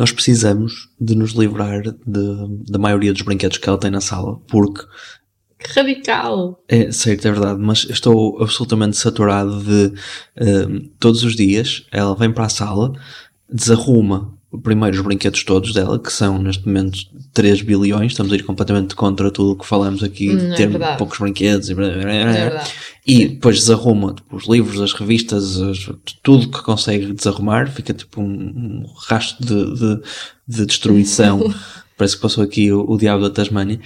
nós precisamos de nos livrar de- da maioria dos brinquedos que ela tem na sala, porque Que radical! é certo, é verdade, mas estou absolutamente saturado de hum, todos os dias ela vem para a sala, desarruma primeiro os brinquedos todos dela, que são neste momento 3 bilhões, estamos a ir completamente contra tudo o que falamos aqui, Hum, de é ter poucos brinquedos e blá, blá, blá, blá. É. E depois desarruma tipo, os livros, as revistas, as- tudo que consegue desarrumar, fica tipo um, um rastro de, de, de destruição. Parece que passou aqui o, o diabo da Tasmânia.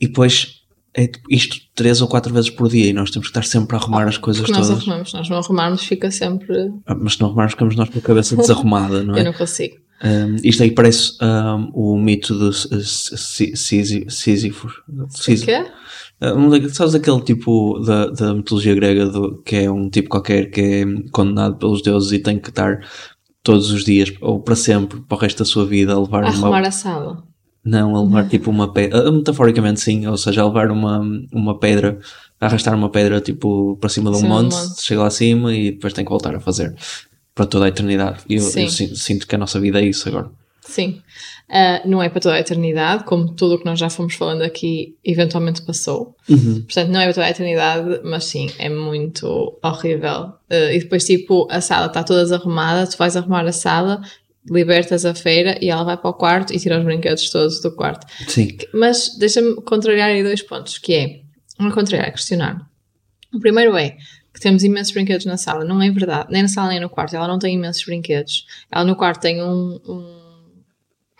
E depois é tipo, isto três ou quatro vezes por dia e nós temos que estar sempre a arrumar as coisas nós todas. arrumamos, nós não arrumarmos, fica sempre. Ah, Mas se não arrumarmos, ficamos nós com a cabeça desarrumada, não é? Eu não consigo. Um, isto aí parece um, o mito do Sísifo. O quê? Um daquele- sabes aquele tipo da, da mitologia grega do, que é um tipo qualquer que é condenado pelos deuses e tem que estar todos os dias ou para sempre, para o resto da sua vida, a levar A uma. arrumar a sala. Não, a levar tipo uma pedra. Metaforicamente sim, ou seja, a levar uma, uma pedra, a arrastar uma pedra tipo para cima de um do monte, monte. chega lá acima e depois tem que voltar a fazer para toda a eternidade. E eu, Sim. eu sin- sinto que a nossa vida é isso agora. Sim. Ah, não é para toda a eternidade, como tudo o que nós já fomos falando aqui eventualmente passou. Uhum. Portanto, não é para toda a eternidade, mas sim, é muito horrível. Ah, e depois, tipo, a sala está toda desarrumada, tu vais arrumar a sala, libertas a feira e ela vai para o quarto e tira os brinquedos todos do quarto. Sim. Mas deixa-me contrariar aí dois pontos, que é, não contrariar, é questionar. O primeiro é que temos imensos brinquedos na sala, não é verdade, nem na sala nem no quarto, ela não tem imensos brinquedos. Ela no quarto tem um, um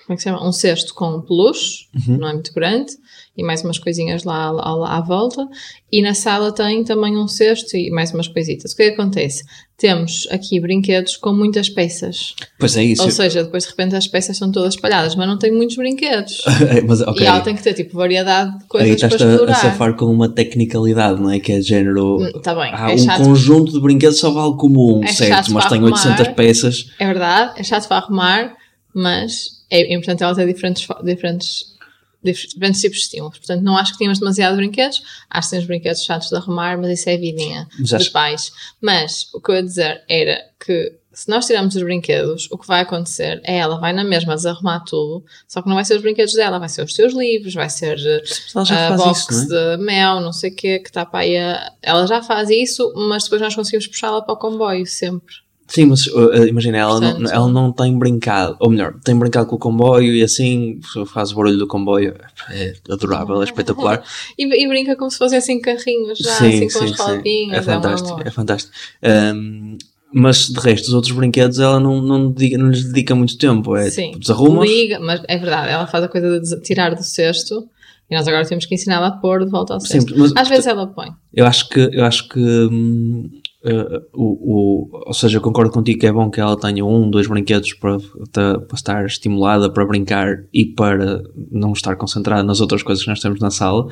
como é que se chama? Um cesto com peluche, não é muito grande, e mais umas coisinhas lá, lá, lá à volta, e na sala tem também um cesto e mais umas coisitas. O que é que acontece? Temos aqui brinquedos com muitas peças, Pois é isso. ou seja, depois de repente as peças estão todas espalhadas, mas não tem muitos brinquedos. É, mas, ok. E ela tem que ter tipo variedade de Aí coisas para estás a, a explorar. safar com uma tecnicalidade, não é? Que é género. Hum, tá bem, há é um chato. conjunto de brinquedos só vale como um, É certo? Mas para tem arrumar. 800 peças. É verdade, é chato para arrumar, mas é importante ela ter diferentes, fo- diferentes, dif- diferentes tipos de estímulos. Portanto, não acho que tínhamos demasiado brinquedos, acho que temos brinquedos chatos de arrumar, mas isso é vidinha Mas dos acho- pais. Mas o que eu ia dizer era que se nós tirarmos os brinquedos, o que vai acontecer é ela vai na mesma desarrumar tudo, só que não vai ser os brinquedos dela, vai ser os teus livros, vai ser eh, a box isso, é? de mel, não sei o quê, que está para aí a... Ela já faz isso, mas depois nós conseguimos puxá-la para o comboio, sempre. Sim, mas uh, uh, imagina, ela, não, Portanto- ela não tem brincado, ou melhor, tem brincado com o comboio e assim faz o barulho do comboio. É adorável, é espetacular. E, e brinca como se fossem assim carrinhos já, sim, assim com sim, as rodinhas. É um fantástico, é fantástico. Um, mas de resto, os outros brinquedos ela não, não, dedica, não lhes dedica muito tempo. É Sim. tipo, desarruma. Liga, mas é verdade, ela faz a coisa de tirar do cesto e nós agora temos que ensiná-la a pôr de volta ao cesto. Sim, mas- Às vezes ela põe. Eu acho que, eu acho que hum, eh, o, o, ou seja, eu concordo contigo que é bom que ela tenha um, dois brinquedos para, para estar estimulada para brincar e para não estar concentrada nas outras coisas que nós temos na sala.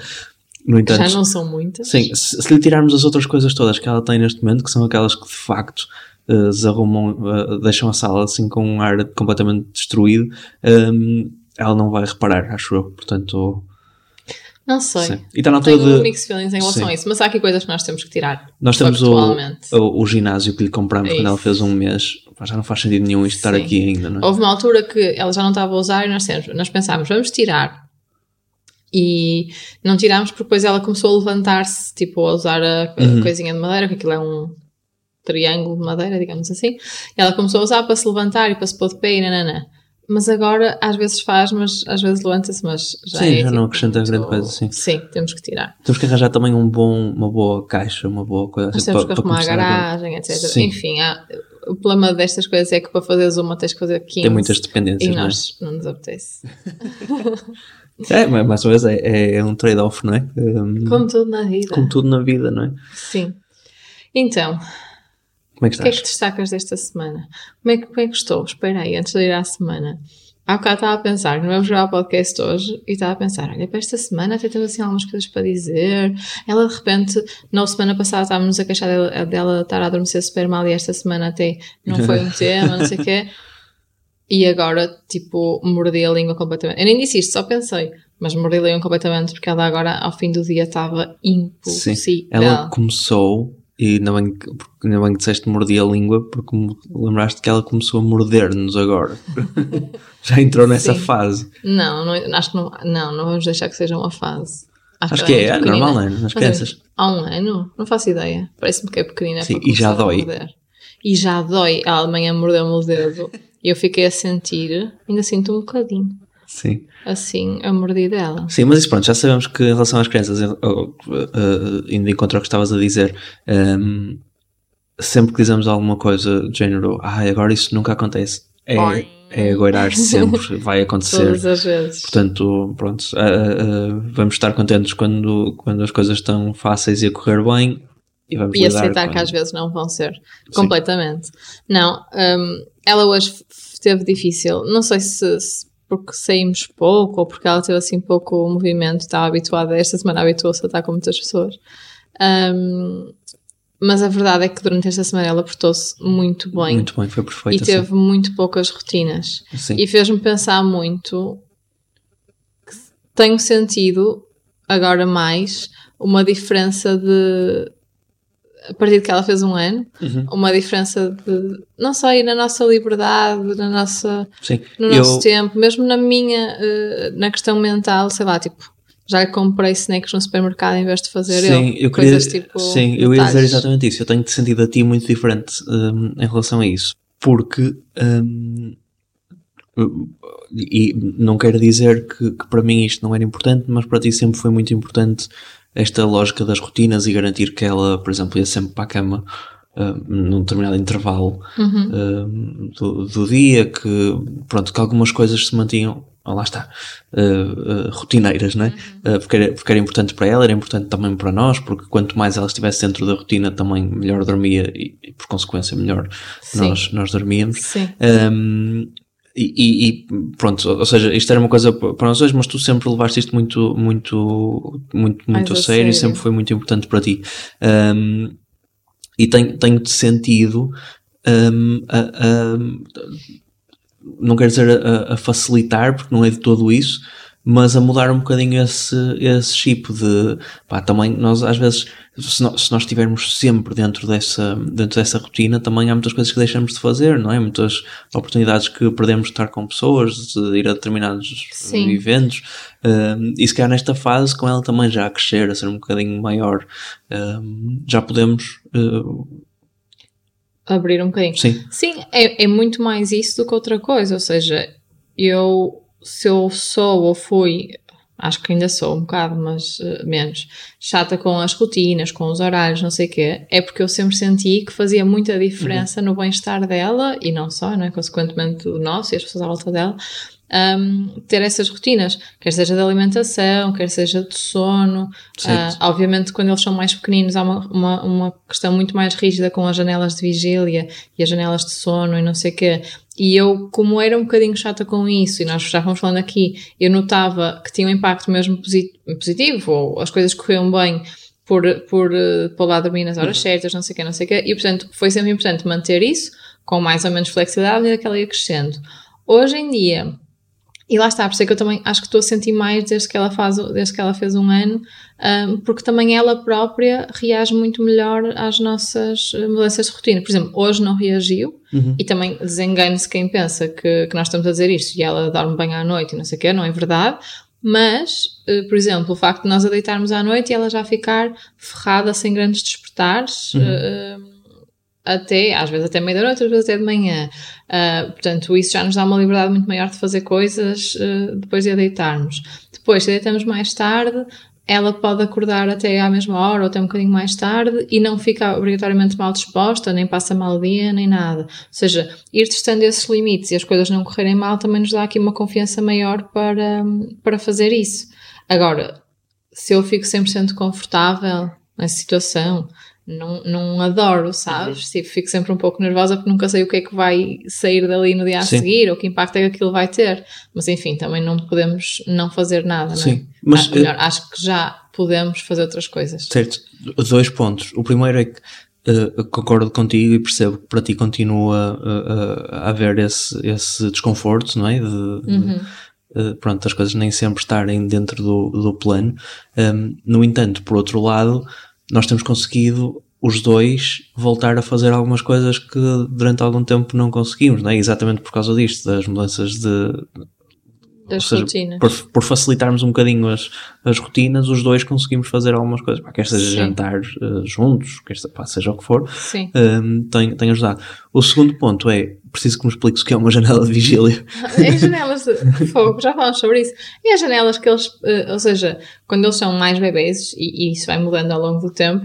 No entanto, já não são muitas. sim, se, se lhe tirarmos as outras coisas todas que ela tem neste momento, que são aquelas que de facto desarrumam, eh, deixam a sala assim com um ar completamente destruído, hum, ela não vai reparar, acho eu. Portanto, Não sei. sim. E está na altura Tenho de. mixed feelings em relação Sim. a isso, mas há aqui coisas que nós temos que tirar. Nós temos o, o, o ginásio que lhe compramos É quando ela fez um mês. Já não faz sentido nenhum isto estar aqui ainda, não é? Houve uma altura que ela já não estava a usar e nós, nós pensámos, vamos tirar. E não tirámos porque depois ela começou a levantar-se, tipo, a usar a, a Uhum. coisinha de madeira, que aquilo é um triângulo de madeira, digamos assim. E ela começou a usar para se levantar e para se pôr de pé e nananã. Mas agora, às vezes faz, mas às vezes levanta-se, mas já Sim, é, já não tipo, acrescenta muito- grande coisa, sim. Sim, temos que tirar. Temos que arranjar também um bom, uma boa caixa, uma boa coisa Nós assim, temos para, que arrumar a garagem, etc. Sim. Enfim, há- o problema destas coisas é que para fazeres uma tens que fazer 15. Tem muitas E dependências, não é? nós não nos apetece. É, mas mais ou menos é, é, é um trade-off, não é? Um, Como tudo na vida. como tudo na vida, não é? Sim. Então, Como é que o que é que estás? destacas desta semana? Como é que, como é que estou? Espera aí, antes de ir à semana. Há bocado estava a pensar, não vamos gravar o podcast hoje, e estava a pensar, olha, para esta semana até temos assim algumas coisas para dizer. Ela de repente, na semana passada estávamos a queixar dela, dela estar a adormecer super mal e esta semana até não foi um tema, não sei o quê. E agora, tipo, mordi a língua completamente. Eu nem disse isto, só pensei, mas mordi a língua completamente porque ela agora, ao fim do dia, estava impossível. Ela começou E ainda bem, que- porque ainda bem que disseste mordi a língua, porque lembraste que ela começou a morder-nos agora. Já entrou nessa Sim. fase. Não, não, acho que não, não, não vamos deixar que seja uma fase. Acho ela que é, é pequenina. normal, né? Nas Mas crianças. Há um ano? Não faço ideia. Parece-me que é pequenina. Sim, e já dói. E já dói. A Alemanha mordeu-me o dedo. E eu fiquei a sentir, ainda sinto um bocadinho, Sim. assim, a mordida dela. Sim, mas isso pronto, já sabemos que em relação às crianças, oh, eh, indo em contra ao que estavas a dizer, ehm, sempre que dizemos alguma coisa do género, ai, agora isso nunca acontece, é, é agoirar sempre, vai acontecer. Todas as vezes. Portanto, pronto, ah, ah, ah, vamos estar contentes quando, quando as coisas estão fáceis e a correr bem e vamos E aceitar com- que às vezes não vão ser. Completamente. Não, hum, ela hoje teve difícil. Não sei se, se porque saímos pouco ou porque ela teve assim pouco movimento, estava habituada, esta semana habituou-se a estar com muitas pessoas. Hum, mas a verdade é que durante esta semana ela portou-se muito bem Muito bem, foi e perfeito. assim. teve muito poucas rotinas. Sim. E fez-me pensar muito que tenho sentido agora mais uma diferença de a partir de que ela fez um ano, Uhum. uma diferença de não sei, na nossa liberdade, na nossa, Sim. no Eu- nosso tempo, mesmo na minha eh, na questão mental, sei lá, tipo, já comprei snacks no supermercado em vez de fazer Sim, eu, eu queria, coisas tipo sim, eu ia dizer exatamente isso. Eu tenho-te sentido a ti muito diferente hum, em relação a isso. Porque, hum, e não quero dizer que, que para mim isto não era importante, mas para ti sempre foi muito importante esta lógica das rotinas e garantir que ela, por exemplo, ia sempre para a cama hum, num determinado intervalo Uhum. hum, do, do dia, que pronto, que algumas coisas se mantinham, ah, lá está, uh, uh, rotineiras, não é? Uh, porque, era, porque era importante para ela, era importante também para nós, porque quanto mais ela estivesse dentro da rotina, também melhor dormia e, e, por consequência, melhor Sim. nós, nós dormíamos. Sim. Um, e, e- e, pronto, ou seja, isto era uma coisa para nós dois, mas tu sempre levaste isto muito, muito, muito, muito a a sério, sério. sempre foi muito importante para ti. Um, e tenho- tenho-te sentido um, a- a- não quero dizer a, a facilitar, porque não é de todo isso, mas a mudar um bocadinho esse, esse chip de pá, também nós às vezes se nós, se nós estivermos sempre dentro dessa, dentro dessa rotina, também há muitas coisas que deixamos de fazer, não é? Muitas oportunidades que perdemos de estar com pessoas, de ir a determinados Sim. eventos, um, e se calhar nesta fase, com ela também já a crescer, a ser um bocadinho maior, um, já podemos, uh, Abrir um bocadinho. sim, Sim, é, é muito mais isso do que outra coisa. Ou seja, eu, se eu sou ou fui, acho que ainda sou um bocado, mas eh, menos, chata com as rotinas, com os horários, não sei o quê, é porque eu sempre senti que fazia muita diferença no bem-estar dela e não só, não é? Consequentemente o nosso e as pessoas à volta dela. Um, ter essas rotinas, quer seja de alimentação, quer seja de sono. Ah, obviamente, quando eles são mais pequeninos, há uma, uma, uma questão muito mais rígida com as janelas de vigília e as janelas de sono e não sei o quê. E eu, como era um bocadinho chata com isso, e nós já fomos falando aqui, eu notava que tinha um impacto mesmo posi- positivo, ou as coisas corriam bem por, por eh, pôr lá dormir nas horas certas, não sei o quê, não sei o quê. E, portanto, foi sempre importante manter isso, com mais ou menos flexibilidade, à medida que ela ia crescendo. Hoje em dia, e lá está, por isso é que eu também acho que estou a sentir mais desde que ela, faz, desde que ela fez um ano, um, porque também ela própria reage muito melhor às nossas eh, mudanças de rotina. Por exemplo, hoje não reagiu, Uhum. e também desengane-se quem pensa que, que nós estamos a dizer isto e ela dorme bem à noite e não sei o quê, não é verdade. Mas, eh, por exemplo, o facto de nós a deitarmos à noite e ela já ficar ferrada sem grandes despertares, eh, até, às vezes até meia da noite, às vezes até de manhã. Ah, portanto, isso já nos dá uma liberdade muito maior de fazer coisas ah, depois de a deitarmos. Depois, se deitamos mais tarde, ela pode acordar até à mesma hora ou até um bocadinho mais tarde e não fica obrigatoriamente mal disposta, nem passa mal dia, nem nada. Ou seja, ir testando esses limites e as coisas não correrem mal também nos dá aqui uma confiança maior para, para fazer isso. Agora, se eu fico 100% confortável nessa situação, não, não adoro, sabes? Tipo, fico sempre um pouco nervosa porque nunca sei o que é que vai sair dali no dia a Sim. seguir ou que impacto é que aquilo vai ter. Mas enfim, também não podemos não fazer nada, não é? Sim, mas, Ah, melhor, acho que já podemos fazer outras coisas. Certo, dois pontos. O primeiro é que eh, concordo contigo e percebo que para ti continua eh, a haver esse, esse desconforto, não é? De, Uhum. pronto, as coisas nem sempre estarem dentro do, do plano. Um, no entanto, por outro lado, nós temos conseguido os dois voltar a fazer algumas coisas que durante algum tempo não conseguimos, não é? Exatamente por causa disto, das mudanças de. Das seja, rotinas. por, por facilitarmos um bocadinho as, as rotinas, os dois conseguimos fazer algumas coisas. Pá, quer seja Sim. jantar eh, juntos, quer seja, pá, seja o que for, Sim. um, tem, tem ajudado. O segundo ponto é, preciso que me expliques o que é uma janela de vigília. É as janelas de fogo, já falamos sobre isso. E as janelas que eles, eh, ou seja, quando eles são mais bebês, e, e isso vai mudando ao longo do tempo,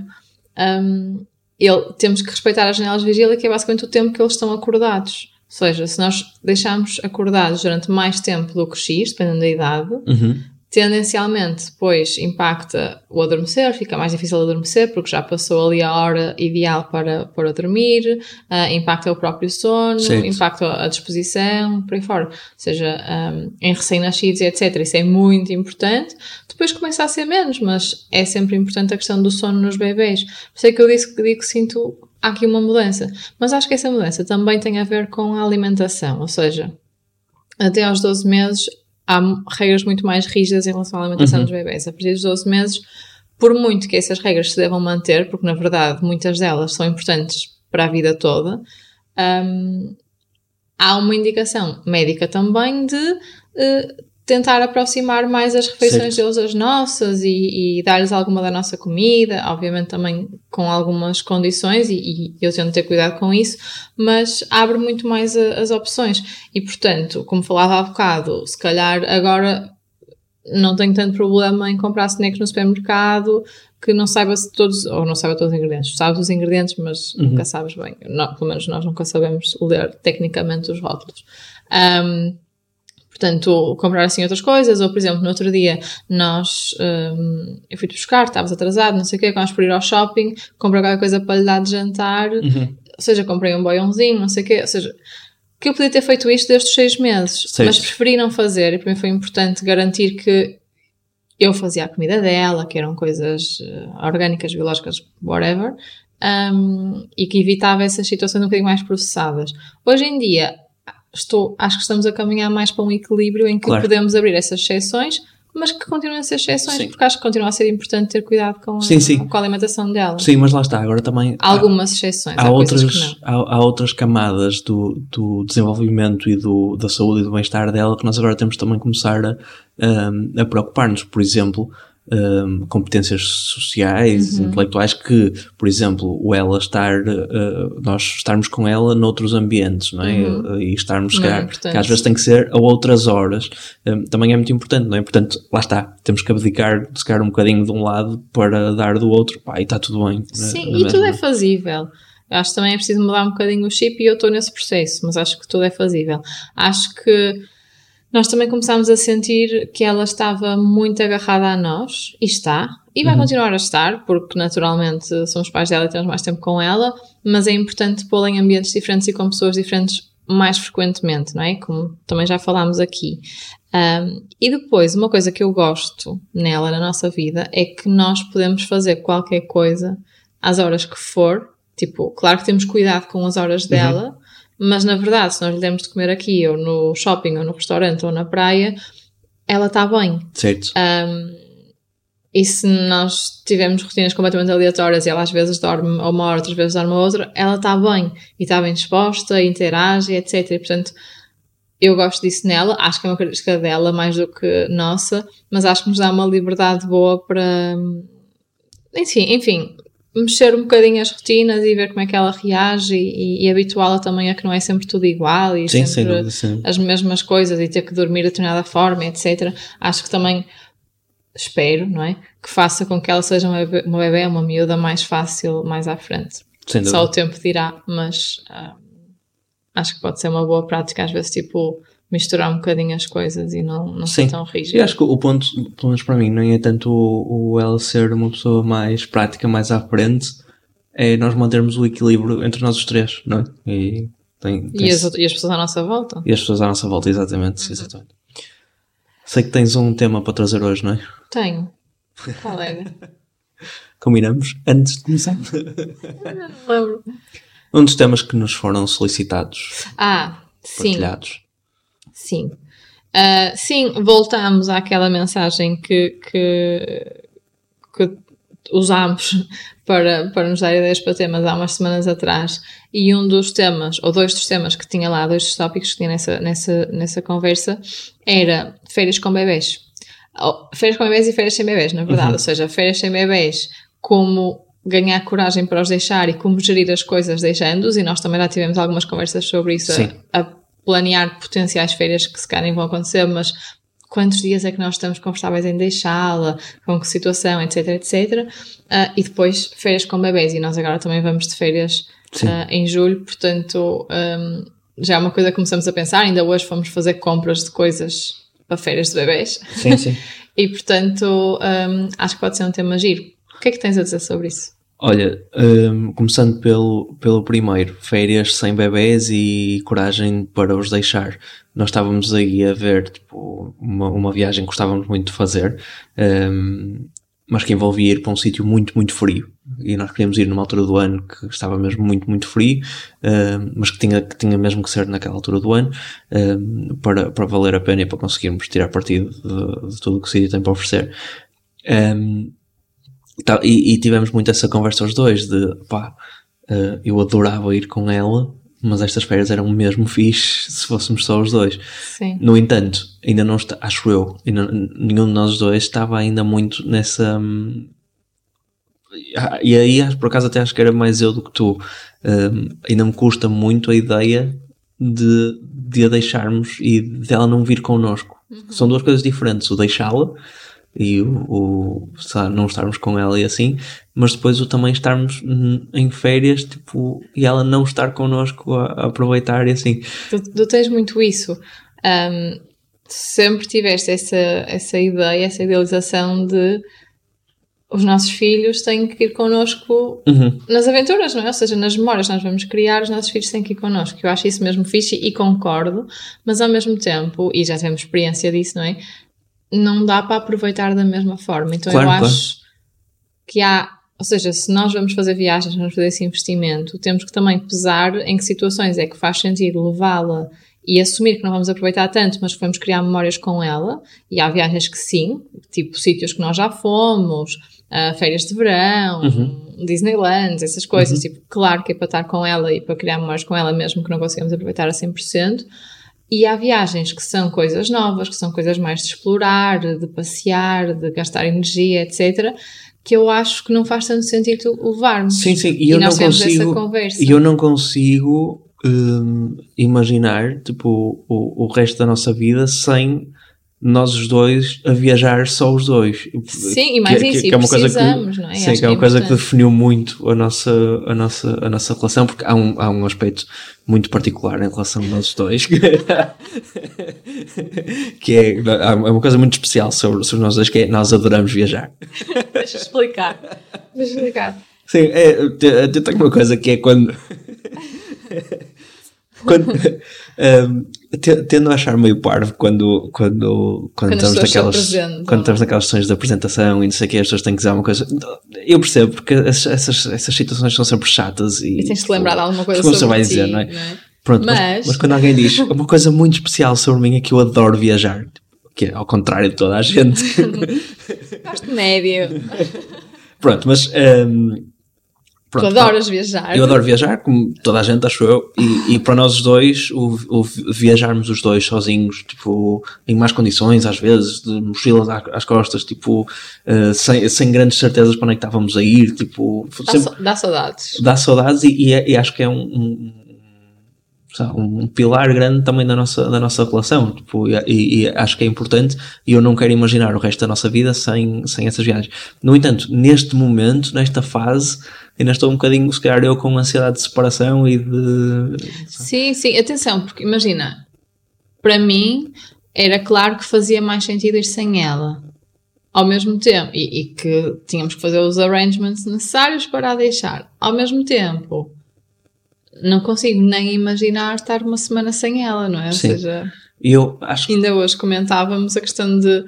hum, ele- temos que respeitar as janelas de vigília, que é basicamente o tempo que eles estão acordados. Ou seja, se nós deixarmos acordados durante mais tempo do que X, dependendo da idade, Uhum. tendencialmente depois impacta o adormecer, fica mais difícil adormecer porque já passou ali a hora ideal para, para dormir, ah, impacta o próprio sono, Certo. impacta a disposição, por aí fora. Ou seja, um, em recém-nascidos etc. Isso é muito importante. Depois começa a ser menos, mas é sempre importante a questão do sono nos bebês. Por isso é que eu disse que digo que sinto há aqui uma mudança. Mas acho que essa mudança também tem a ver com a alimentação, ou seja, até aos 12 meses há regras muito mais rígidas em relação à alimentação Uhum. dos bebés. A partir dos 12 meses, por muito que essas regras se devam manter, porque na verdade muitas delas são importantes para a vida toda, hum, há uma indicação médica também de eh, tentar aproximar mais as refeições Certo. deles das nossas e, e dar-lhes alguma da nossa comida, obviamente também com algumas condições e, e eu tento ter cuidado com isso, mas abre muito mais a- as opções e portanto, como falava há bocado, se calhar agora não tenho tanto problema em comprar snacks no supermercado que não saiba se todos, ou não saiba todos os ingredientes, sabes os ingredientes, mas nunca sabes bem. Nó- pelo menos nós nunca sabemos ler tecnicamente os rótulos. Ahm, portanto, comprar assim outras coisas, ou por exemplo, no outro dia nós, ahm, eu fui-te buscar, estavas atrasado, não sei o quê, vamos por ir ao shopping, comprei qualquer coisa para lhe dar de jantar, Uhum. ou seja, comprei um boiãozinho, não sei o quê, ou seja, que eu podia ter feito isto desde os seis meses, Certo. mas preferi não fazer, e para mim foi importante garantir que eu fazia a comida dela, que eram coisas eh, orgânicas, biológicas, whatever, um, e que evitava essas situações um bocadinho mais processadas. Hoje em dia, estou, acho que estamos a caminhar mais para um equilíbrio em que Claro. podemos abrir essas exceções, mas que continuam a ser exceções, Sim. porque acho que continua a ser importante ter cuidado com, a, Sim, sim. com a alimentação dela. Sim, mas lá está, agora também Há algumas exceções, há, há, outras, há, há outras camadas do, do desenvolvimento e do, da saúde e do bem-estar dela que nós agora temos também começar a, um, a preocupar-nos. Por exemplo, um, competências sociais, Uhum. intelectuais, que, por exemplo, o ela estar, uh, nós estarmos com ela noutros ambientes, não é? Uhum. E estarmos, Não é calhar, importante. que às vezes tem que ser a outras horas, um, também é muito importante, não é? Portanto, lá está, temos que abdicar, se calhar, um bocadinho de um lado para dar do outro, pá, e está tudo bem. na- Sim, na e tudo é fazível. Eu acho que também é preciso mudar um bocadinho o chip e eu estou nesse processo, mas acho que tudo é fazível. Acho que nós também começámos a sentir que ela estava muito agarrada a nós, e está, e vai Uhum. continuar a estar, porque naturalmente somos pais dela e temos mais tempo com ela, mas é importante pô-la em ambientes diferentes e com pessoas diferentes mais frequentemente, não é? Como também já falámos aqui. Um, e depois, uma coisa que eu gosto nela, na nossa vida, é que nós podemos fazer qualquer coisa às horas que for. Tipo, claro que temos cuidado com as horas dela, mas na verdade, se nós lhe demos de comer aqui, ou no shopping, ou no restaurante, ou na praia, ela está bem. Certo. Um, e se nós tivermos rotinas completamente aleatórias e ela às vezes dorme uma hora, outras vezes dorme outra, ela está bem e está bem disposta, interage, etc. E portanto, eu gosto disso nela, acho que é uma característica dela mais do que nossa, mas acho que nos dá uma liberdade boa para, enfim, enfim mexer um bocadinho as rotinas e ver como é que ela reage e, e habituá-la também a que não é sempre tudo igual e Sim, sem sempre dúvida, sim. as mesmas coisas e ter que dormir de determinada forma, etc. Acho que também espero, não é? Que faça com que ela seja uma bebê, uma, bebê, uma miúda mais fácil mais à frente. Sem Só o tempo dirá, mas ah, acho que pode ser uma boa prática, às vezes, tipo, misturar um bocadinho as coisas e não, não ser tão rígido. acho que o ponto, pelo menos para mim, não é tanto o, o ela ser uma pessoa mais prática, mais à frente, é nós mantermos o equilíbrio entre nós os três, não é? E, tem, tem E as, e as pessoas à nossa volta? e as pessoas à nossa volta, exatamente, Uhum. exatamente. Sei que tens um tema para trazer hoje, não é? Tenho. Qual era? Combinamos? Antes de começar. não lembro. Um dos temas que nos foram solicitados, Ah, sim. partilhados. Sim. Ah, sim, voltamos àquela mensagem que, que, que usámos para, para nos dar ideias para temas há umas semanas atrás, e um dos temas, ou dois dos temas que tinha lá, dois dos tópicos que tinha nessa, nessa, nessa conversa, era férias com bebês. Férias com bebês e férias sem bebês, na verdade. Uhum. Ou seja, férias sem bebês, como ganhar coragem para os deixar e como gerir as coisas deixando-os, e nós também já tivemos algumas conversas sobre isso, a, a, planear potenciais férias que se calhar vão acontecer, mas quantos dias é que nós estamos confortáveis em deixá-la, com que situação, etc, etc. Uh, e depois férias com bebês, e nós agora também vamos de férias uh, em julho, portanto um, já é uma coisa que começamos a pensar, ainda hoje fomos fazer compras de coisas para férias de bebês. Sim, sim. e portanto um, acho que pode ser um tema giro. O que é que tens a dizer sobre isso? Olha, um, começando pelo, pelo primeiro, férias sem bebés e coragem para os deixar. Nós estávamos aí a ver tipo, uma, uma viagem que gostávamos muito de fazer, um, mas que envolvia ir para um sítio muito, muito frio. E nós queríamos ir numa altura do ano que estava mesmo muito, muito frio, um, mas que tinha, que tinha mesmo que ser naquela altura do ano para, para valer a pena e para conseguirmos tirar partido de, de tudo o que o sítio tem para oferecer. Um, e, e, tivemos muito essa conversa os dois de pá, uh, eu adorava ir com ela, mas estas férias eram mesmo fixe se fôssemos só os dois. Sim. No entanto, ainda não está, acho eu, ainda, nenhum de nós dois estava ainda muito nessa. Hum, e aí, por acaso, até acho que era mais eu do que tu. Um, ainda me custa muito a ideia de, de a deixarmos e dela de não vir connosco. Uhum. São duas coisas diferentes. O deixá-la e o, o não estarmos com ela e assim, mas depois o também estarmos em férias tipo, e ela não estar connosco a, a aproveitar e assim. Tu, tu tens muito isso. Um, sempre tiveste essa, essa ideia, essa idealização de os nossos filhos têm que ir connosco uhum. nas aventuras, não é? Ou seja, nas memórias nós vamos criar, os nossos filhos têm que ir connosco. Eu acho isso mesmo fixe e concordo, mas ao mesmo tempo, e já temos experiência disso, não é? Não dá para aproveitar da mesma forma. Então claro, eu acho claro. que há, ou seja, se nós vamos fazer viagens, vamos fazer esse investimento, temos que também pesar em que situações é que faz sentido levá-la e assumir que não vamos aproveitar tanto, mas que vamos criar memórias com ela. E há viagens que sim, tipo sítios que nós já fomos, uh, férias de verão, uhum. Disneyland, essas coisas. Uhum. Tipo, claro que é para estar com ela e para criar memórias com ela, mesmo que não consigamos aproveitar a 100%. E há viagens que são coisas novas, que são coisas mais de explorar, de passear, de gastar energia, etc., que eu acho que não faz tanto sentido levarmos. Sim, sim, e, e eu não consigo. Eu não consigo hum, imaginar tipo, o, o resto da nossa vida sem nós os dois a viajar só os dois. Sim, e mais que, isso, que, que é uma coisa que, não é? Sim, que é uma é coisa que definiu muito a nossa, a nossa, a nossa relação, porque há um, há um aspecto muito particular em relação a nós dois, que é, é uma coisa muito especial sobre, sobre nós dois, que é nós adoramos viajar. Deixa eu explicar. Deixa eu explicar. Sim, é, eu tenho uma coisa que é quando quando, um, tendo a achar meio parvo quando, quando, quando, quando estamos naquelas quando estamos naquelas sessões de apresentação e não sei o que, as pessoas têm que dizer alguma coisa. Eu percebo, porque essas, essas situações são sempre chatas e, e tens de lembrar de alguma coisa sobre vai ti, dizer, não é? Não é? Pronto, mas... Mas, mas... quando alguém diz uma coisa muito especial sobre mim é que eu adoro viajar, que é ao contrário de toda a gente. Gosto médio. Pronto, mas um, Pronto, tu adoras viajar. Eu adoro viajar, como toda a gente, acho eu. E, e para nós os dois, o, o, viajarmos os dois sozinhos, tipo, em más condições, às vezes, de mochilas às costas, tipo, uh, sem, sem grandes certezas para onde é que estávamos a ir, tipo. Dá, sempre, dá saudades. Dá saudades e, e, é, e acho que é um, um um pilar grande também da nossa, da nossa relação tipo, e, e, acho que é importante e eu não quero imaginar o resto da nossa vida sem, sem essas viagens. No entanto, neste momento, nesta fase, ainda estou um bocadinho, se calhar eu com ansiedade de separação e de... Sim, sim, atenção, porque imagina, para mim era claro que fazia mais sentido ir sem ela ao mesmo tempo, e, e que tínhamos que fazer os arrangements necessários para a deixar. Ao mesmo tempo, não consigo nem imaginar estar uma semana sem ela, não é? Sim. Ou seja, eu acho ainda hoje comentávamos a questão de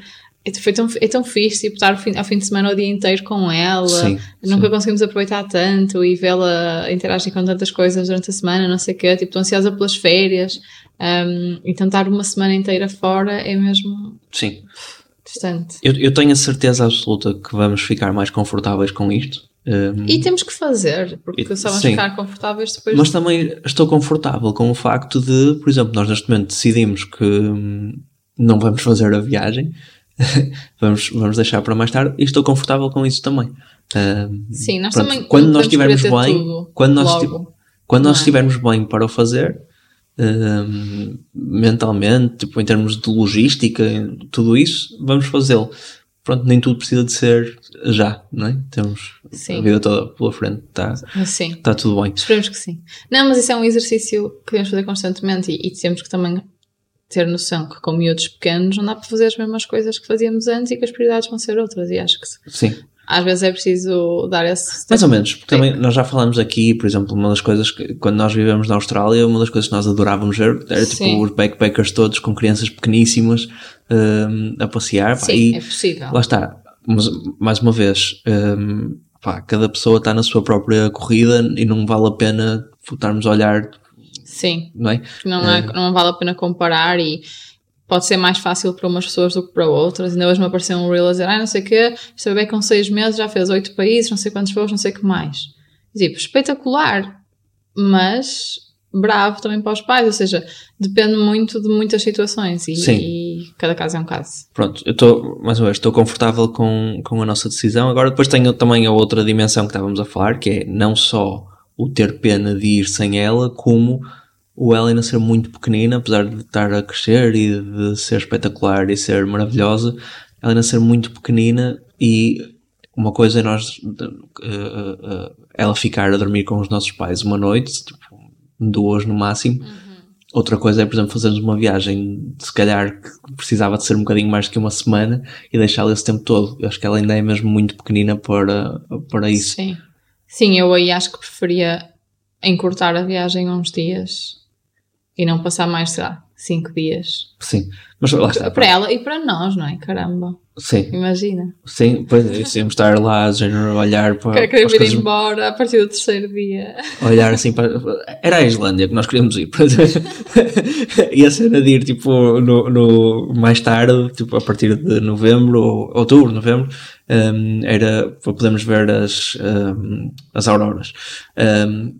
foi tão, é tão fixe tipo, estar ao fim, ao fim de semana o dia inteiro com ela, sim, nunca sim. conseguimos aproveitar tanto e vê-la interagir com tantas coisas durante a semana, não sei o quê, tipo, estou ansiosa pelas férias, um, então estar uma semana inteira fora é mesmo sim. Portanto, Eu, eu tenho a certeza absoluta que vamos ficar mais confortáveis com isto. Um, e temos que fazer, porque E- só vamos sim. ficar confortáveis depois. Mas também estou confortável com o facto de, por exemplo, nós neste momento decidimos que hum, não vamos fazer a viagem, vamos, vamos deixar para mais tarde, e estou confortável com isso também. Hum, Sim, nós pronto, também quando nós estivermos bem, quando nós, logo, quando nós é? estivermos bem para o fazer, mentalmente, tipo, em termos de logística, tudo isso, vamos fazê-lo. Pronto, nem tudo precisa de ser já, não é? Temos Sim. a vida toda pela frente, está tá tudo bem. Esperemos que sim. Não, mas isso é um exercício que devemos fazer constantemente e, e temos que também ter noção que com miúdos pequenos não dá para fazer as mesmas coisas que fazíamos antes e que as prioridades vão ser outras e acho que Sim. às vezes é preciso dar esse Mais ou menos, porque também nós já falamos aqui, por exemplo, uma das coisas que quando nós vivemos na Austrália, uma das coisas que nós adorávamos ver era tipo Sim. os backpackers todos com crianças pequeníssimas hum, a passear. Sim, e é possível. lá está, mas mais uma vez, hum, pá, cada pessoa está na sua própria corrida e não vale a pena estarmos a olhar, Sim, não é? não, é, não vale a pena comparar e pode ser mais fácil para umas pessoas do que para outras. Ainda hoje me apareceu um reel a dizer, ah, não sei o quê, este bebê com seis meses já fez oito países, não sei quantos voos, não sei o que mais. Tipo, espetacular, mas bravo também para os pais, ou seja, depende muito de muitas situações e, e cada caso é um caso. Pronto, eu estou, mais uma vez, estou confortável com, com a nossa decisão. Agora, depois tenho também a outra dimensão que estávamos a falar, que é não só o ter pena de ir sem ela, como o ela ainda ser muito pequenina, apesar de estar a crescer e de ser espetacular e ser maravilhosa, ela ainda ser muito pequenina e uma coisa é nós, eh, eh, ela ficar a dormir com os nossos pais uma noite, tipo, duas no máximo, Outra coisa é, por exemplo, fazermos uma viagem, se calhar que precisava de ser um bocadinho mais que uma semana e deixá-la esse tempo todo. Eu acho que ela ainda é mesmo muito pequenina para, para isso. Sim. Sim, eu aí acho que preferia encurtar a viagem uns dias e não passar mais, sei lá, cinco dias. Sim. Mas lá está. Para ela e para nós, não é? Caramba, Sim, imagina. sim. Pois, íamos estar lá, a olhar para, para querer vir embora a partir do terceiro dia. olhar assim para. Era a Islândia que nós queríamos ir. e a cena de ir tipo no, no- mais tarde, tipo a partir de novembro, ou outubro, novembro, hum, era para podermos ver as, hum, as auroras. Hum,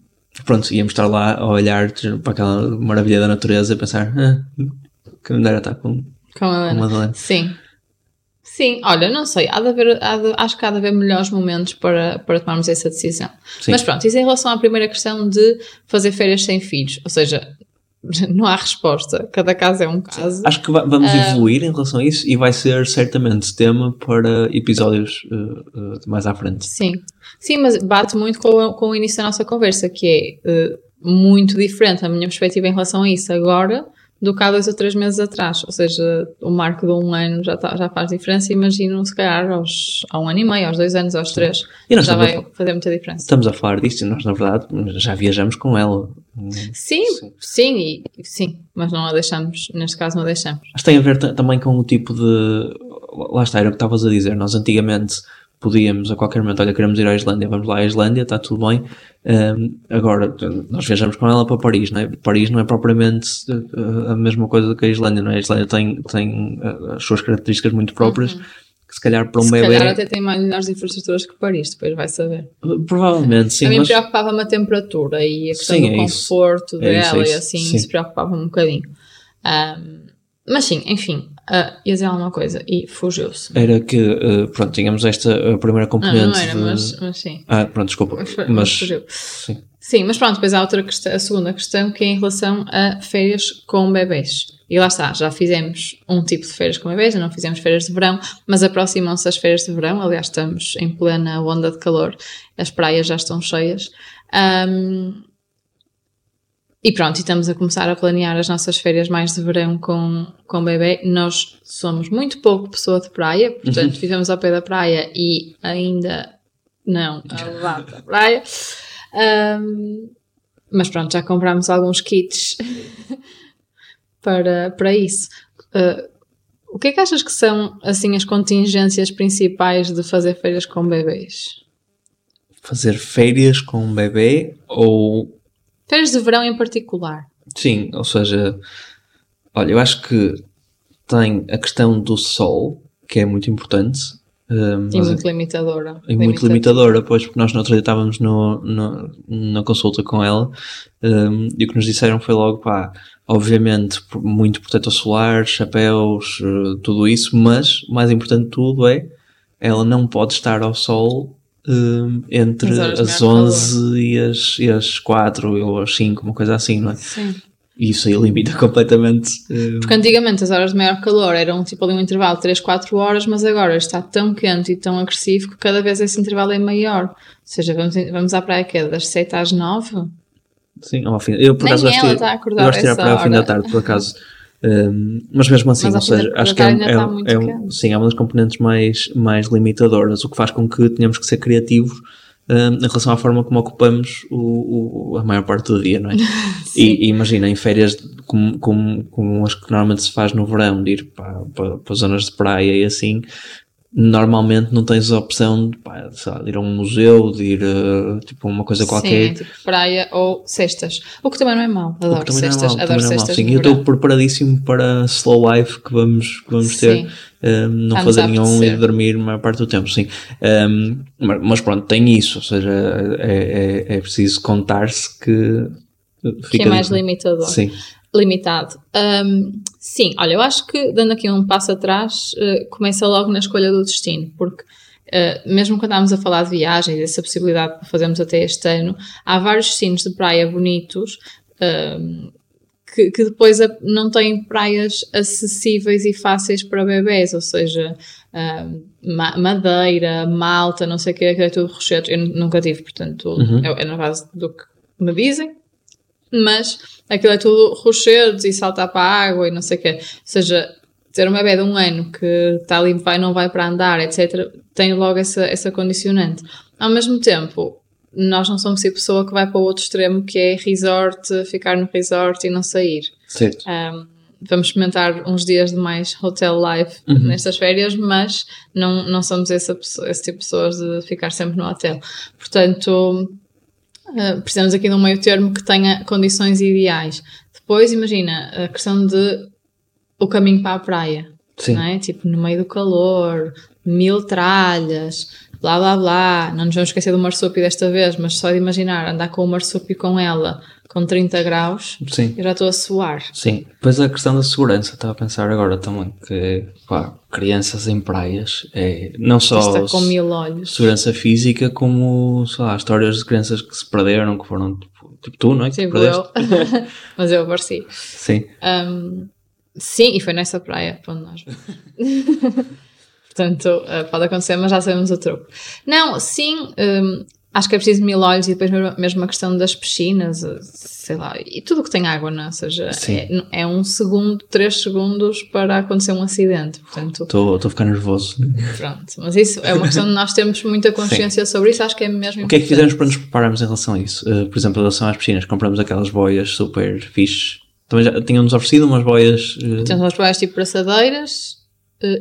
pronto, íamos estar lá a olhar para aquela maravilha da natureza e pensar ah, que não era estar com, Com a. Madalena. Sim. Sim, olha, não sei, há de haver, há de- acho que há de haver melhores momentos para, para tomarmos essa decisão. Sim. Mas pronto, isso em relação à primeira questão de fazer férias sem filhos, ou seja, não há resposta, cada caso é um caso. Acho que va- vamos Ah. evoluir em relação a isso e vai ser certamente tema para episódios uh, uh, mais à frente. Sim, sim, mas bate muito com, o- com o início da nossa conversa, que é eh, muito diferente a minha perspectiva em relação a isso agora do que há dois ou três meses atrás. Ou seja, o marco de um ano já, tá- já faz diferença. Imagino, se calhar, aos, há um ano e meio, aos dois anos, aos três, E já vai fazer muita diferença. Estamos a falar disto e nós, na verdade, já viajamos com ela. Sim, sim, e, sim, mas não a deixamos, neste caso não a deixamos. Mas tem a ver ta- também com o tipo de. Lá está, era o que estavas a dizer. Nós antigamente podíamos a qualquer momento, olha, queremos ir à Islândia, vamos lá à Islândia, está tudo bem. Ahm, agora, nós viajamos com ela para Paris, não é? Paris não é propriamente uh, a mesma coisa que a Islândia, não é? A Islândia tem, tem uh, as suas características muito próprias, que se calhar para um Uhum. Se bebê. calhar até tem mais melhores infraestruturas que Paris, depois vai saber. Provavelmente, sim. a mim mas- preocupava-me a temperatura e a questão Sim, do é isso. conforto É isso, dela é e isso, assim, sim. isso preocupava-me um bocadinho. Ahm, mas sim, enfim, uh, ia dizer alguma coisa e fugiu-se. Era que, uh, pronto, tínhamos esta primeira Não, componente. não era, de- mas, mas sim. Ah, pronto, desculpa. Mas, Mas, mas fugiu. sim. Sim, mas pronto, depois há outra questão, a segunda questão que é em relação a férias com bebês. E lá está, já fizemos um tipo de férias com bebês, já não fizemos férias de verão, mas aproximam-se as férias de verão, aliás estamos em plena onda de calor, as praias já estão cheias. Ahm, e pronto, e estamos a começar a planear as nossas férias mais de verão com, com bebê. Nós somos muito pouco pessoa de praia, portanto vivemos ao pé da praia e ainda não a levar para a praia. Ahm, mas pronto, já comprámos alguns kits para, para isso. Ah, o que é que achas que são assim as contingências principais de fazer férias com bebês? Fazer férias com um bebê ou. Férias de verão em particular. Sim, ou seja, olha, eu acho que tem a questão do sol, que é muito importante. Um, e muito limitadora. E muito limitadora, pois, porque nós no outro dia estávamos no, no, na consulta com ela um, e o que nos disseram foi logo, pá, obviamente, muito protetor solar, chapéus, uh, tudo isso, mas mais importante de tudo é ela não pode estar ao sol um, entre as 11 e as, e as 4 ou as 5, uma coisa assim, não é? Sim. E isso aí limita completamente. Uh... Porque antigamente as horas de maior calor eram tipo ali um intervalo de 3, 4 horas, mas agora está tão quente e tão agressivo que cada vez esse intervalo é maior. Ou seja, vamos, vamos à praia que é das 7 às 9? Sim, ao fim. Eu por acaso gosto, gosto de ir à praia ao fim da tarde, por acaso. Um, mas mesmo assim, mas ou seja, acho que é, é, é, um, sim, é uma das componentes mais, mais limitadoras, o que faz com que tenhamos que ser criativos um, em relação à forma como ocupamos o, o, a maior parte do dia, não é? e, e, imagina, em férias como, como, como as que normalmente se faz no verão, de ir para, para, para zonas de praia e assim, normalmente não tens a opção de, pá, lá, de ir a um museu, de ir a tipo uma coisa qualquer. Sim, tipo praia ou cestas. O que também não é mau. Adoro cestas. É adoro cestas. Sim, eu estou preparadíssimo para slow life que vamos, que vamos ter. Um, não Estamos fazer nenhum e dormir a maior parte do tempo, sim. Um, mas pronto, tem isso, ou seja, é, é, é preciso contar-se que. que é mais limitador. Sim limitado. Um, sim, olha, eu acho que dando aqui um passo atrás, uh, começa logo na escolha do destino, porque uh, mesmo quando estamos a falar de viagens, essa possibilidade que fazemos até este ano, há vários destinos de praia bonitos. Um, que, que, depois não têm praias acessíveis e fáceis para bebés, ou seja, Madeira, Malta, não sei o que, é tudo rochedos. Eu nunca tive, portanto, uhum. é, é na base do que me dizem mas aquilo é tudo rochedos e saltar para a água e não sei o quê. Ou seja, ter uma bebê de um ano que está ali, vai, não vai para andar, etc., tem logo essa, essa condicionante. Ao mesmo tempo, nós não somos a pessoa que vai para o outro extremo, que é resort, ficar no resort e não sair. Certo. Um, vamos experimentar uns dias de mais hotel life uhum. nestas férias, mas não, não somos essa esse tipo de pessoas de ficar sempre no hotel. Portanto, Uh, precisamos aqui de um meio termo que tenha condições ideais. Depois, imagina a questão de o caminho para a praia. Sim. Não é? Tipo, no meio do calor, mil tralhas, blá blá blá. Não nos vamos esquecer do marsúpio desta vez, mas só de imaginar andar com o marsúpio com ela com 30 graus, Sim. eu já estou a suar. Sim, depois a questão da segurança, estava a pensar agora também, que pá, crianças em praias é não só olhos. segurança física, como sei lá, histórias de crianças que se perderam, que foram tipo, tipo tu, não é? Tipo eu, mas eu apareci. Sim. Um, sim, e foi nessa praia para onde nós Portanto, uh, pode acontecer, mas já sabemos o truque. Não, sim, um, Acho que é preciso mil olhos e depois mesmo a questão das piscinas, eh, sei lá, e tudo que tem água, não é? Ou seja, é, é, um segundo, três segundos para acontecer um acidente, portanto... Estou a ficar nervoso. Pronto, mas isso é uma questão de nós termos muita consciência Sim. sobre isso, acho que é mesmo O que é que fizemos para nos prepararmos em relação a isso? Uh, por exemplo, em relação às piscinas, compramos aquelas boias super fixes. Também já tínhamos oferecido umas boias... Uh... Temos umas boias tipo braçadeiras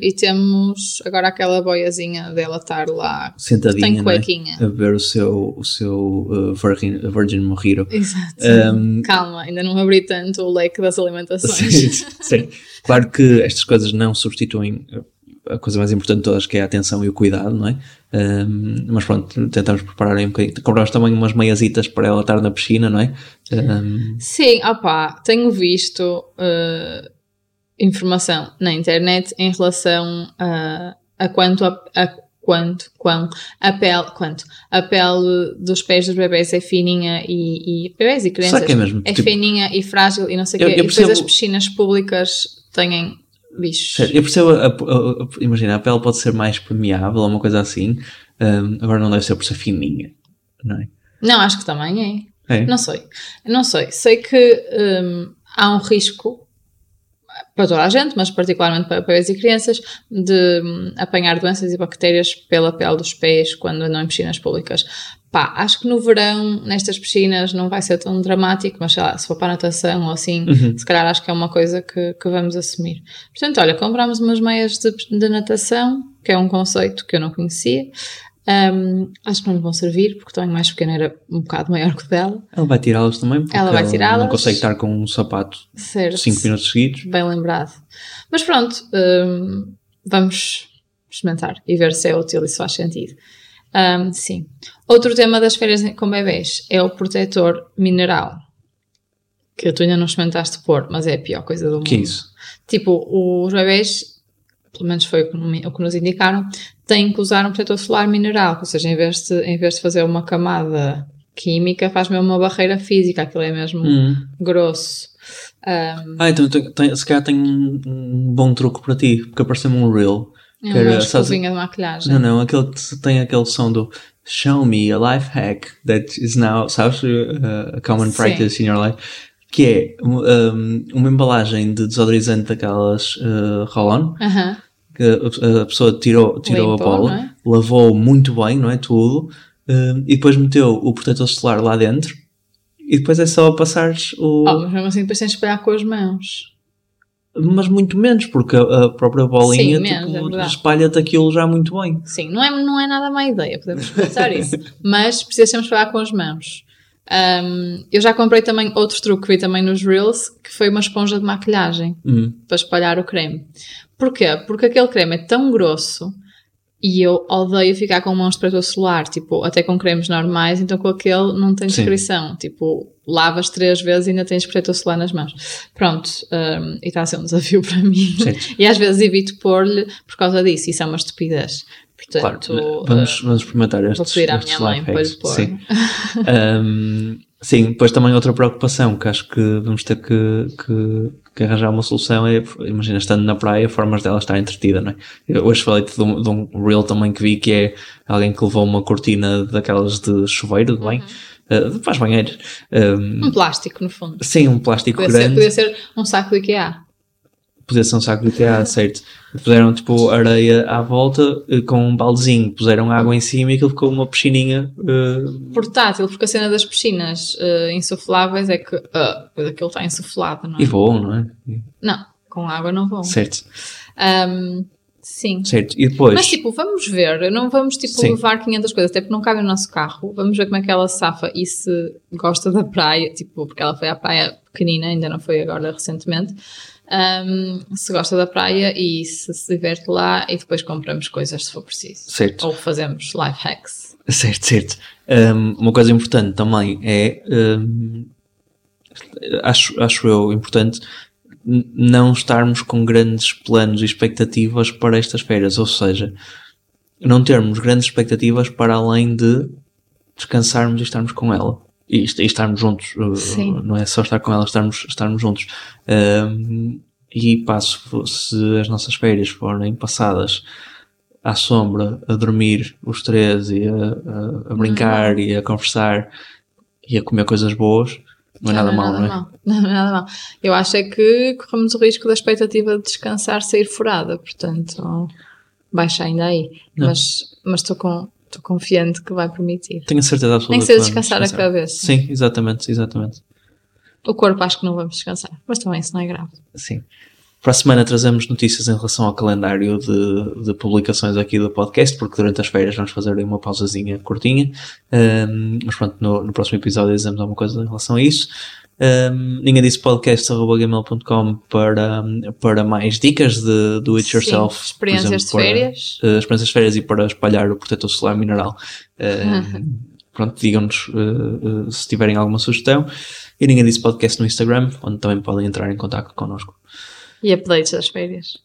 e temos agora aquela boiazinha dela estar lá sentadinha tem é? cuequinha. Né? a ver o seu, o seu uh, Virgin, Virgin Mojito. Exato. Um, Calma, ainda não abri tanto o leque das alimentações. Sim, sim. Claro que estas coisas não substituem a coisa mais importante de todas, que é a atenção e o cuidado, não é? Um, mas pronto, tentamos preparar aí um bocadinho. Compramos também umas meiasitas para ela estar na piscina, não é? Um, Sim, opá, tenho visto. Uh, informação na internet em relação a, a quanto a, a quanto, quão, a pele, quanto, a pele dos pés dos bebés é fininha e, e bebés e crianças é, mesmo? é tipo, fininha e frágil e não sei o quê, e depois as piscinas públicas têm bichos. Eu percebo, a, a, a, imagina, a pele pode ser mais permeável ou uma coisa assim, um, agora não deve ser por ser fininha, não é? Não, acho que também é. é. Não sei, não sei, sei que um, há um risco para toda a gente, mas particularmente para bebês e crianças, de hum, apanhar doenças e bactérias pela pele dos pés quando andam em piscinas públicas. Pá, acho que no verão, nestas piscinas, não vai ser tão dramático, mas sei lá, se for para a natação ou assim, uhum. se calhar acho que é uma coisa que, que vamos assumir. Portanto, olha, compramos umas meias de, de natação, que é um conceito que eu não conhecia. Um, acho que não lhe vão servir, porque o tamanho mais pequeno era um bocado maior que o dela. Ela vai tirá-las também, porque ela vai tirá-las. não consegue estar com um sapato 5 minutos seguidos. Bem lembrado. Mas pronto, um, vamos experimentar e ver se é útil e se faz sentido. Um, sim. Outro tema das férias com bebês é o protetor mineral. Que tu ainda não experimentaste pôr, mas é a pior coisa do mundo. Que isso? Tipo, os bebês, pelo menos foi o que me- o que nos indicaram, têm que usar um protetor solar mineral. Ou seja, em vez de, em vez de fazer uma camada química, faz mesmo uma barreira física. Aquilo é mesmo Hum. grosso. Um, Ah, então tem, tem- se calhar tenho um, um bom truque para ti, porque apareceu-me um reel. é que era, uma escovinha de maquilhagem. Não, não, aquele que tem aquele som do Show me a life hack that is now, sabes, uh, a common Sim. practice in your life, que é um, uma embalagem de desodorizante daquelas uh, roll-on, Aham. que a, a pessoa tirou, tirou Limpou, a bola, é? lavou muito bem, não é? Tudo, um, e depois meteu o protetor solar lá dentro, e depois é só passares o. Oh, mas mesmo assim depois tens de espalhar com as mãos. Mas muito menos, porque a, a própria bolinha Sim, é tipo, verdade. espalha-te aquilo já muito bem. Sim, não é, não é nada má ideia, podemos pensar isso. Mas precisa sempre espalhar com as mãos. Um, eu já comprei também outro truque que vi também nos Reels, que foi uma esponja de maquilhagem Hum. para espalhar o creme. Porquê? Porque aquele creme é tão grosso e eu odeio ficar com mãos de protetor solar, tipo, até com cremes normais, então com aquele não tem Sim. descrição. Tipo, lavas três vezes e ainda tens protetor solar nas mãos. Pronto, um, e está a ser um desafio para mim. Certo. E às vezes evito pôr-lhe por causa disso, isso é uma estupidez. Claro, Portanto, vamos, vamos experimentar estes, vou pedir à minha mãe para lhe hacks. pôr. Sim. Um, sim, depois também outra preocupação que acho que vamos ter que, que, que arranjar uma solução é, imagina, estando na praia, formas dela estar entretida, não é? Eu hoje falei-te de um, de um reel também que vi que é alguém que levou uma cortina daquelas de chuveiro, de banho, uh, faz banheiros. Um, um plástico, no fundo. sim, um plástico Podia ser, grande. podia ser um saco do IKEA. Podia ser um saco de IKEA, certo? Puseram tipo areia à volta eh, com um baldezinho, puseram água em cima e aquilo ficou uma piscininha. eh, Portátil, porque a cena das piscinas eh, insufláveis é que uh, aquilo está insuflado, não é? e voam, não é? Não, com água não vão. Certo, Ahm, sim. certo. E depois, Mas tipo, vamos ver, não vamos tipo Sim. levar 500 coisas, até porque não cabe no nosso carro. Vamos ver como é que ela safa e se gosta da praia, tipo, porque ela foi à praia pequenina, ainda não foi agora recentemente. Ahm, se gosta da praia e se se diverte lá e depois compramos coisas se for preciso. certo, Ou fazemos life hacks. certo, certo. Um, uma coisa importante também é, um, acho, acho eu importante, não estarmos com grandes planos e expectativas para estas férias, ou seja, não termos grandes expectativas para além de descansarmos e estarmos com ela. E, e estarmos juntos, uh, Sim. não é só estar com ela, estarmos, estarmos juntos. Um, e passo, se as nossas férias forem passadas à sombra, a dormir os três e a, a- a brincar e a conversar e a comer coisas boas, não é nada mal, não é? mal. Não é nada mal. Eu acho é que corremos o risco da expectativa de descansar sair furada, portanto, baixa ainda aí. Não. Mas mas estou com estou confiante que vai permitir. Tenho a certeza absoluta. Nem que seja vamos descansar a cabeça. Sim, exatamente, exatamente. O corpo acho que não vamos descansar, mas também isso não é grave. Sim. Para a semana trazemos notícias em relação ao calendário de, de publicações aqui do podcast, porque durante as férias vamos fazer uma pausazinha curtinha. Ahm, mas pronto, no, no próximo episódio dizemos alguma coisa em relação a isso. Um, ninguém disse podcast.gmail.com para, para mais dicas de do it yourself. Sim, experiências de exemplo, para, férias. uh, experiências de férias e para espalhar o protetor solar mineral. Um, pronto, digam-nos uh, uh, se tiverem alguma sugestão. E ninguém disse podcast no Instagram, onde também podem entrar em contato connosco. E updates das férias.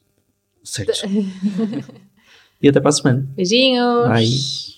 Certo. e até para a semana. Beijinhos! Bye.